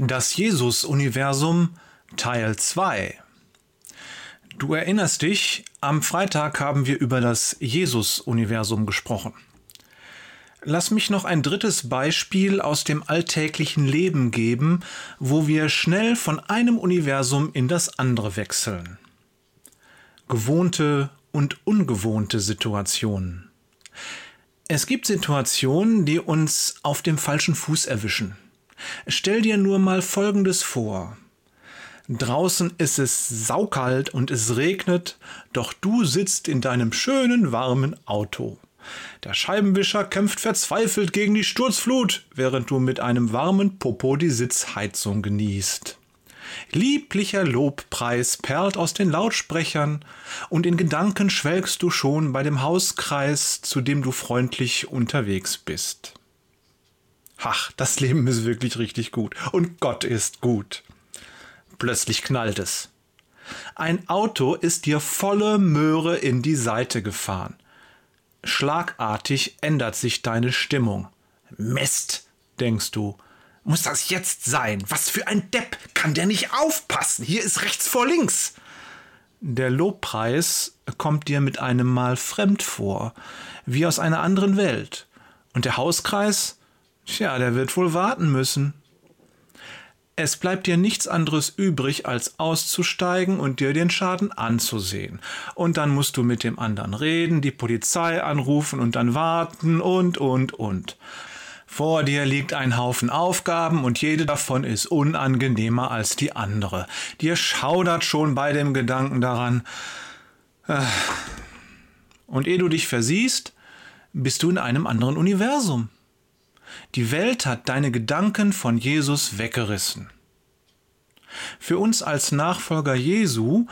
Das Jesus-Universum Teil 2 Du erinnerst dich, am Freitag haben wir über das Jesus-Universum gesprochen. Lass mich noch ein drittes Beispiel aus dem alltäglichen Leben geben, wo wir schnell von einem Universum in das andere wechseln. Gewohnte und ungewohnte Situationen. Es gibt Situationen, die uns auf dem falschen Fuß erwischen. Stell dir nur mal Folgendes vor. Draußen ist es saukalt und es regnet, doch du sitzt in deinem schönen warmen Auto. Der Scheibenwischer kämpft verzweifelt gegen die Sturzflut, während du mit einem warmen Popo die Sitzheizung genießt. Lieblicher Lobpreis perlt aus den Lautsprechern, und in Gedanken schwelgst du schon bei dem Hauskreis, zu dem du freundlich unterwegs bist. Ach, das Leben ist wirklich richtig gut. Und Gott ist gut. Plötzlich knallt es. Ein Auto ist dir volle Möhre in die Seite gefahren. Schlagartig ändert sich deine Stimmung. Mist, denkst du. Muss das jetzt sein? Was für ein Depp kann der nicht aufpassen? Hier ist rechts vor links. Der Lobpreis kommt dir mit einem Mal fremd vor, wie aus einer anderen Welt. Und der Hauskreis? Tja, der wird wohl warten müssen. Es bleibt dir nichts anderes übrig, als auszusteigen und dir den Schaden anzusehen. Und dann musst du mit dem anderen reden, die Polizei anrufen und dann warten und, und, und. Vor dir liegt ein Haufen Aufgaben und jede davon ist unangenehmer als die andere. Dir schaudert schon bei dem Gedanken daran. Äh. Und ehe du dich versiehst, bist du in einem anderen Universum. Die Welt hat deine Gedanken von Jesus weggerissen. Für uns als Nachfolger Jesu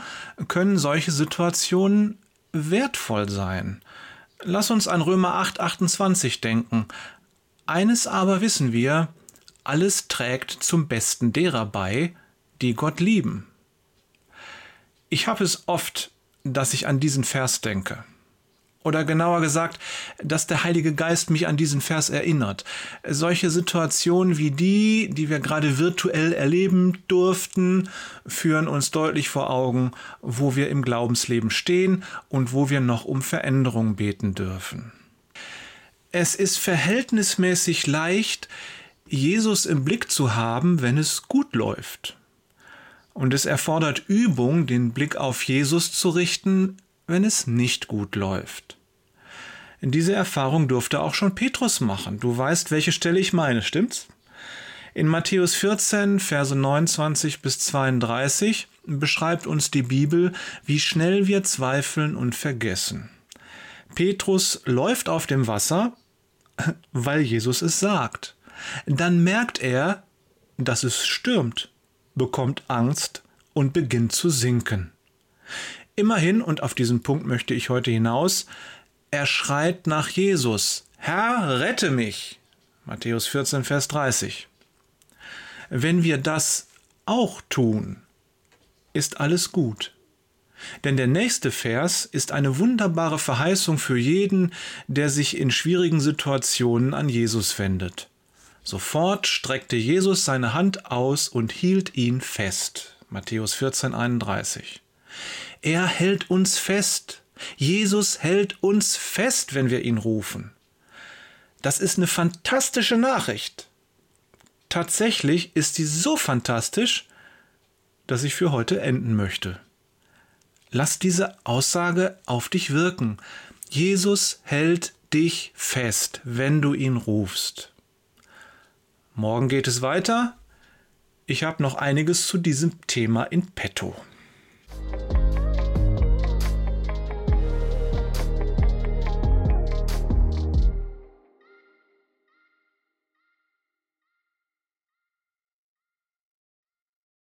können solche Situationen wertvoll sein. Lass uns an Römer 8, 28 denken. Eines aber wissen wir, alles trägt zum Besten derer bei, die Gott lieben. Ich habe es oft, dass ich an diesen Vers denke. Oder genauer gesagt, dass der Heilige Geist mich an diesen Vers erinnert. Solche Situationen wie die, die wir gerade virtuell erleben durften, führen uns deutlich vor Augen, wo wir im Glaubensleben stehen und wo wir noch um Veränderung beten dürfen. Es ist verhältnismäßig leicht, Jesus im Blick zu haben, wenn es gut läuft. Und es erfordert Übung, den Blick auf Jesus zu richten, wenn es nicht gut läuft. Diese Erfahrung durfte auch schon Petrus machen. Du weißt, welche Stelle ich meine, stimmt's? In Matthäus 14, Verse 29 bis 32 beschreibt uns die Bibel, wie schnell wir zweifeln und vergessen. Petrus läuft auf dem Wasser, weil Jesus es sagt. Dann merkt er, dass es stürmt, bekommt Angst und beginnt zu sinken. Immerhin, und auf diesen Punkt möchte ich heute hinaus, er schreit nach Jesus, Herr, rette mich. Matthäus 14, Vers 30. Wenn wir das auch tun, ist alles gut. Denn der nächste Vers ist eine wunderbare Verheißung für jeden, der sich in schwierigen Situationen an Jesus wendet. Sofort streckte Jesus seine Hand aus und hielt ihn fest. Matthäus 14, 31. Er hält uns fest Jesus hält uns fest, wenn wir ihn rufen. Das ist eine fantastische Nachricht. Tatsächlich ist sie so fantastisch, dass ich für heute enden möchte. Lass diese Aussage auf dich wirken. Jesus hält dich fest, wenn du ihn rufst. Morgen geht es weiter. Ich habe noch einiges zu diesem Thema in petto.